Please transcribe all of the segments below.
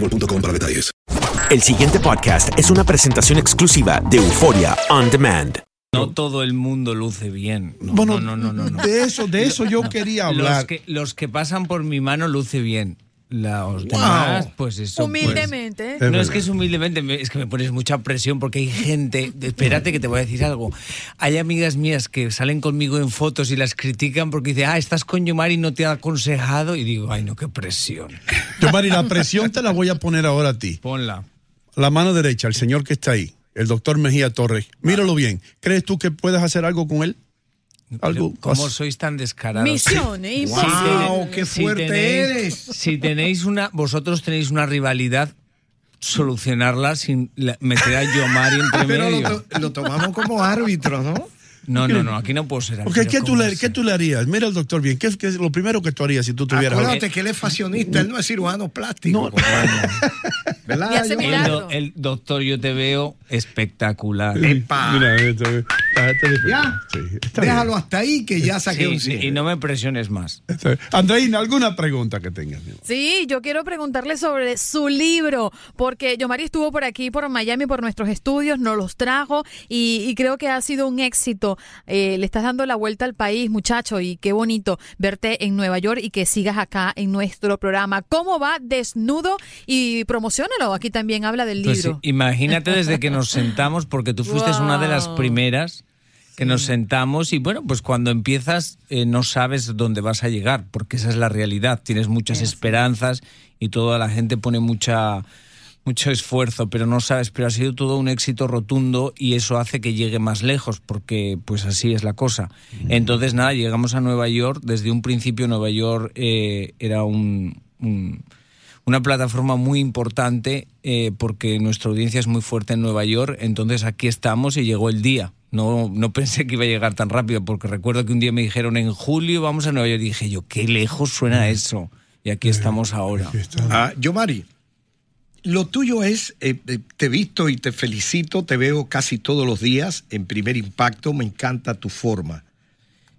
boostmobile.com para detalles. El siguiente podcast es una presentación exclusiva de Euforia On Demand. No todo el mundo luce bien. No, Bueno, no, no, no, no, no. de eso, de eso yo quería Los hablar. que, los que pasan por mi mano luce bien. Los demás, pues eso. pues- Humildemente. no es que es humildemente, me- es que me pones mucha presión porque hay gente. Espérate que te voy a decir algo. Hay amigas mías que salen conmigo en fotos y las critican porque dicen, ah, estás con Yomari y no te ha aconsejado. Y digo, ay, no, qué presión. Yo, Mari, la presión te la voy a poner ahora a ti. Ponla. La mano derecha, el señor que está ahí, el doctor Mejía Torres. Míralo bien. ¿Crees tú que puedes hacer algo con él? Algo. ¿Cómo sois tan descarados? Misiones, Si imposible. tenéis- qué si fuerte tenéis- eres. Si tenéis una, vosotros tenéis una rivalidad, solucionarla sin la- meter a Yomari entre Pero medio. lo, to- lo tomamos como árbitro, ¿no? No, no, no, aquí no puedo ser árbitro, ¿qué, tú ¿cómo le? ¿Qué tú le harías? Mira al doctor bien. ¿Qué es, qué es lo primero que tú harías si tú tuvieras Acuérdate que él es fashionista, él no es cirujano plástico. ¿Verdad? Hace Yo- El, el doctor, yo te veo espectacular. Epa. Mira, esto, está- está diferente. Ya. Sí, está bien. Déjalo hasta ahí que ya saqué Sí, un sí, 100. y no me presiones más. Andreina, ¿alguna pregunta que tengas? Sí, yo quiero preguntarle sobre su libro, porque Yomari estuvo por aquí, por Miami, por nuestros estudios, nos los trajo y, y creo que ha sido un éxito. Eh, le estás dando la vuelta al país, muchacho, y qué bonito verte en Nueva York y que sigas acá en nuestro programa. ¿Cómo va Desnudo? Y promocionalo, aquí también habla del Pues libro. sí, imagínate desde que nos sentamos, porque tú fuiste una de las primeras que nos sentamos y bueno, pues cuando empiezas eh, no sabes dónde vas a llegar, porque esa es la realidad. Tienes muchas esperanzas y toda la gente pone mucha mucho esfuerzo, pero no sabes, pero ha sido todo un éxito rotundo y eso hace que llegue más lejos, porque pues así es la cosa. Entonces nada, llegamos a Nueva York, desde un principio Nueva York eh, era un- un una plataforma muy importante eh, porque nuestra audiencia es muy fuerte en Nueva York, entonces aquí estamos y llegó el día. No, no pensé que iba a llegar tan rápido porque recuerdo que un día me dijeron en julio vamos a Nueva York y dije yo, qué lejos suena eso. Y aquí estamos ahora. Ah, yo, Mari, lo tuyo es, eh, eh, te he visto y te felicito, te veo casi todos los días en primer impacto, me encanta tu forma.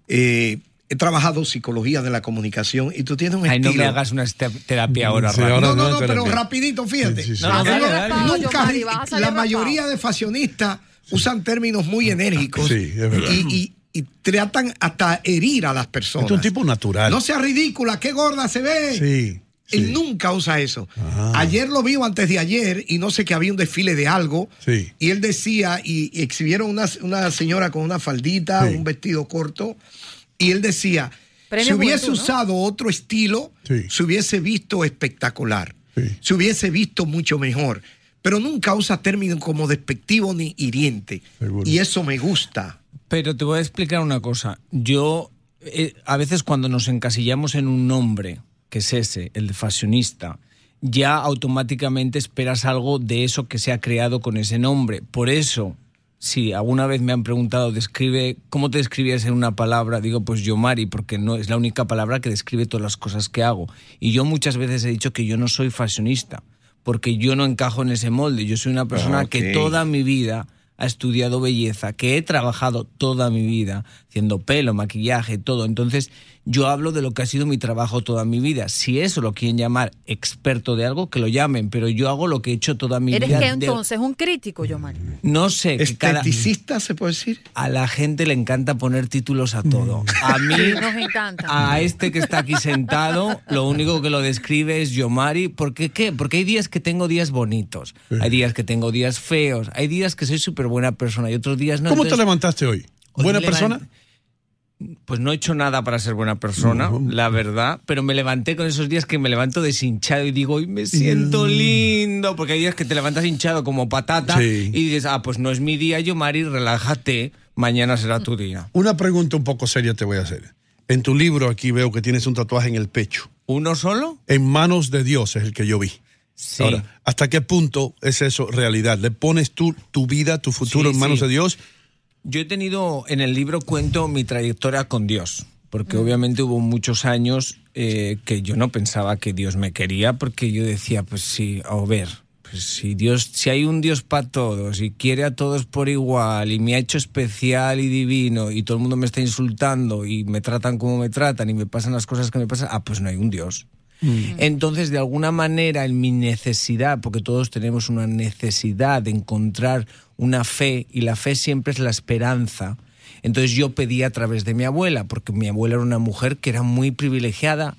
Eh, he trabajado psicología de la comunicación y tú tienes un Ay, no estilo. me hagas una terapia ahora, Sí, rápido. ahora no, no, no, no, pero rapidito, fíjate. Sí, sí, sí. No, no, Sale dale, dale. rapado, Nunca, la rapado. mayoría de fashionistas usan términos muy enérgicos Sí, es verdad. y, y- y tratan hasta herir a las personas. Es un tipo natural. No sea ridícula, qué gorda se ve. Sí. Él sí. nunca usa eso. Ah. Ayer lo vio antes de ayer y no sé que había un desfile de algo. Sí. Y él decía, y, y exhibieron una, una señora con una faldita, Sí. un vestido corto. Y él decía, Premio si hubiese Juventud, ¿no? usado otro estilo, Sí. se hubiese visto espectacular. se hubiese visto mucho mejor. Pero nunca usa términos como despectivo ni hiriente. Y eso me gusta. Pero te voy a explicar una cosa. Yo, eh, a veces cuando nos encasillamos en un nombre, que es ese, el de fashionista, ya automáticamente esperas algo de eso que se ha creado con ese nombre. Por eso, si alguna vez me han preguntado, describe, ¿cómo te describías en una palabra? Digo, pues yo Mari, porque no es la única palabra que describe todas las cosas que hago. Y yo muchas veces he dicho que yo no soy fashionista, porque yo no encajo en ese molde. Yo soy una persona que toda mi vida ha estudiado belleza, que he trabajado toda mi vida haciendo pelo, maquillaje, todo. Entonces, yo hablo de lo que ha sido mi trabajo toda mi vida. Si eso lo quieren llamar experto de algo, que lo llamen, pero yo hago lo que he hecho toda mi ¿Eres vida. qué de- entonces? ¿Un crítico, Yomari? No sé. que cada- ¿Esteticista se puede decir? A la gente le encanta poner títulos a todo. A mí, nos encanta. a este que está aquí sentado, lo único que lo describe es Yomari. ¿Por qué qué? Porque hay días que tengo días bonitos, hay días que tengo días feos, hay días que soy súper buena persona y otros días no. ¿Cómo te levantaste hoy? ¿Buena persona? Pues no he hecho nada para ser buena persona, la verdad, pero me levanté con esos días que me levanto deshinchado y digo, hoy me siento lindo, porque hay días que te levantas hinchado como patata Sí. y dices, ah, pues no es mi día, Yomari, relájate, mañana será tu día. Una pregunta un poco seria te voy a hacer. En tu libro aquí veo que tienes un tatuaje en el pecho. ¿Uno solo? En manos de Dios es el que yo vi. Sí. Ahora, ¿hasta qué punto es eso realidad? ¿Le pones tú tu vida, tu futuro Sí, en manos sí. de Dios? Yo he tenido, en el libro cuento mi trayectoria con Dios, porque obviamente hubo muchos años eh, que yo no pensaba que Dios me quería, porque yo decía, pues sí, a ver, pues si Dios, si hay un Dios para todos y quiere a todos por igual y me ha hecho especial y divino y todo el mundo me está insultando y me tratan como me tratan y me pasan las cosas que me pasan, ah, pues no hay un Dios. Entonces, de alguna manera, en mi necesidad, porque todos tenemos una necesidad de encontrar una fe, y la fe siempre es la esperanza, entonces yo pedí a través de mi abuela, porque mi abuela era una mujer que era muy privilegiada,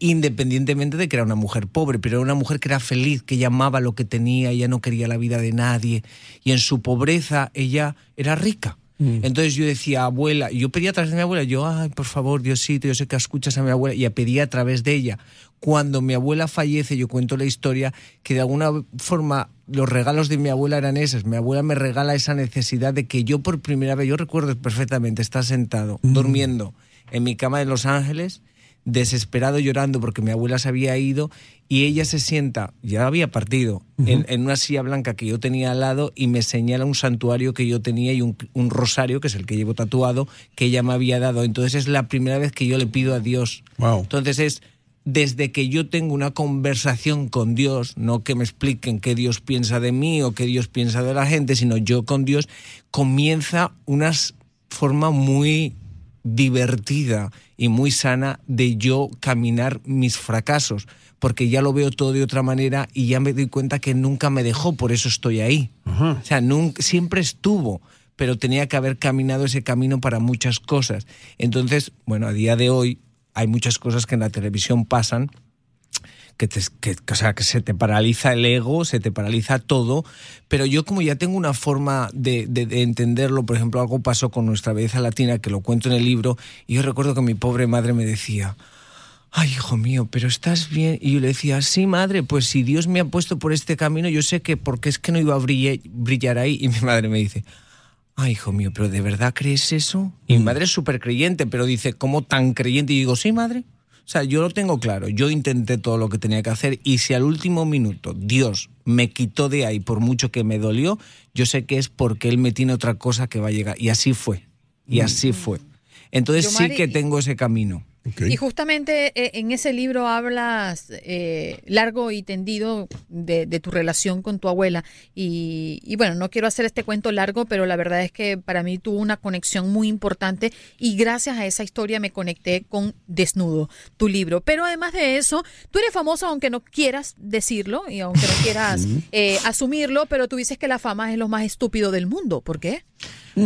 independientemente de que era una mujer pobre, pero era una mujer que era feliz, que ella amaba lo que tenía, ella no quería la vida de nadie, y en su pobreza ella era rica. Entonces yo decía, abuela, yo pedía a través de mi abuela, yo, ay, por favor, Diosito, yo sé que escuchas a mi abuela, y pedía a través de ella. Cuando mi abuela fallece, yo cuento la historia, que de alguna forma los regalos de mi abuela eran esos. Mi abuela me regala esa necesidad de que yo por primera vez, yo recuerdo perfectamente, estar sentado, durmiendo en mi cama de Los Ángeles, desesperado llorando porque mi abuela se había ido y ella se sienta, ya había partido, en, en una silla blanca que yo tenía al lado y me señala un santuario que yo tenía y un, un rosario, que es el que llevo tatuado, que ella me había dado. Entonces es la primera vez que yo le pido a Dios. Entonces es desde que yo tengo una conversación con Dios, no que me expliquen qué Dios piensa de mí o qué Dios piensa de la gente, sino yo con Dios, comienza una forma muy divertida y muy sana de yo caminar mis fracasos, porque ya lo veo todo de otra manera y ya me doy cuenta que nunca me dejó, por eso estoy ahí. O sea, nunca, siempre estuvo, pero tenía que haber caminado ese camino para muchas cosas. Entonces, bueno, a día de hoy hay muchas cosas que en la televisión pasan que, te- que, o sea, que se te paraliza el ego, se te paraliza todo, pero yo como ya tengo una forma de, de- de entenderlo, por ejemplo, algo pasó con nuestra belleza latina, que lo cuento en el libro, y yo recuerdo que mi pobre madre me decía, ay, hijo mío, pero estás bien. Y yo le decía, sí, madre, pues si Dios me ha puesto por este camino, yo sé que porque es que no iba a brillar, brillar ahí. Y mi madre me dice, ay, hijo mío, pero ¿de verdad crees eso? Y mi madre es súper creyente, pero dice, ¿cómo tan creyente? Y digo, sí, madre. O sea, yo lo tengo claro, yo intenté todo lo que tenía que hacer y si al último minuto Dios me quitó de ahí por mucho que me dolió, yo sé que es porque Él me tiene otra cosa que va a llegar. Y así fue, y así fue. Entonces sí que tengo ese camino. Y justamente eh, en ese libro hablas eh, largo y tendido de, de tu relación con tu abuela. Y, y bueno, no quiero hacer este cuento largo, pero la verdad es que para mí tuvo una conexión muy importante y gracias a esa historia me conecté con Desnudo, tu libro. Pero además de eso, tú eres famoso aunque no quieras decirlo y aunque no quieras eh, asumirlo, pero tú dices que la fama es lo más estúpido del mundo. ¿Por qué?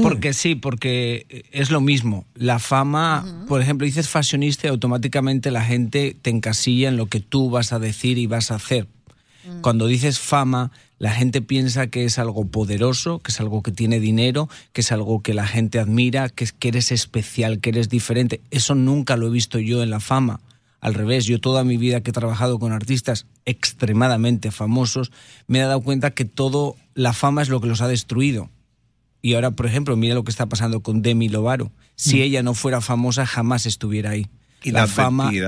Porque sí, porque es lo mismo. La fama, por ejemplo, dices fashionista y automáticamente la gente te encasilla en lo que tú vas a decir y vas a hacer. Cuando dices fama, la gente piensa que es algo poderoso, que es algo que tiene dinero, que es algo que la gente admira, que, es, que eres especial, que eres diferente. Eso nunca lo he visto yo en la fama. Al revés, yo toda mi vida que he trabajado con artistas extremadamente famosos, me he dado cuenta que todo, la fama es lo que los ha destruido. Y ahora, por ejemplo, mira lo que está pasando con Demi Lovato. Si Mm. ella no fuera famosa, jamás estuviera ahí. Y la,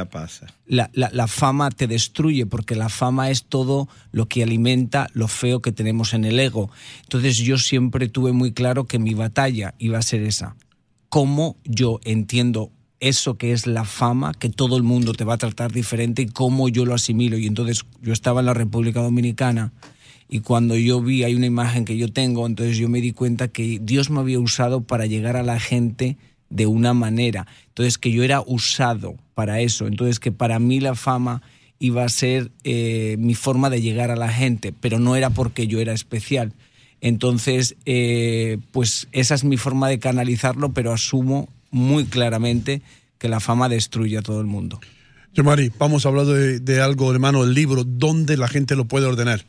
pasa. La, la- la fama te destruye porque la fama es todo lo que alimenta lo feo que tenemos en el ego. Entonces yo siempre tuve muy claro que mi batalla iba a ser esa. Cómo yo entiendo eso que es la fama, que todo el mundo te va a tratar diferente y cómo yo lo asimilo. Y entonces yo estaba en la República Dominicana y cuando yo vi, hay una imagen que yo tengo, entonces yo me di cuenta que Dios me había usado para llegar a la gente de una manera. Entonces que yo era usado para eso. Entonces que para mí la fama iba a ser eh, mi forma de llegar a la gente, pero no era porque yo era especial. Entonces, eh, pues esa es mi forma de canalizarlo, pero asumo muy claramente que la fama destruye a todo el mundo. Yomari, vamos a hablar de, de algo, hermano, el libro, ¿dónde la gente lo puede ordenar?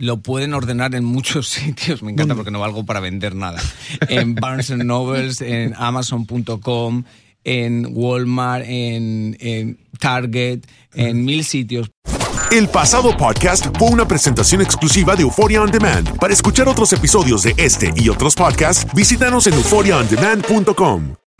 Lo pueden ordenar en muchos sitios, me encanta porque no valgo para vender nada. En Barnes Nobles, en Amazon.com, en Walmart, en, en Target, en mil sitios. El pasado podcast fue una presentación exclusiva de Euphoria On Demand. Para escuchar otros episodios de este y otros podcasts, visítanos en euphoriaondemand.com.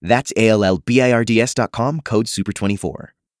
That's A L L B I R D S.com, code SUPER24.